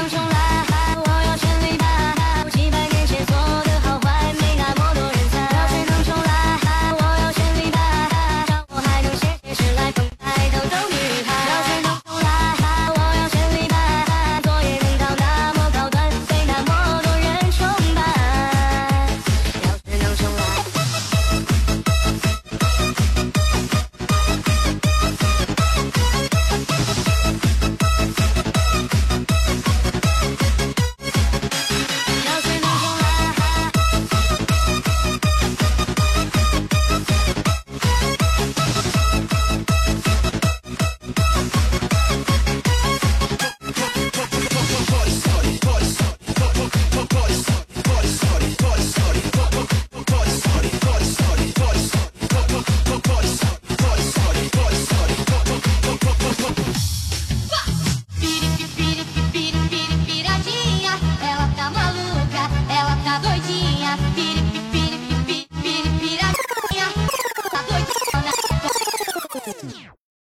又重来。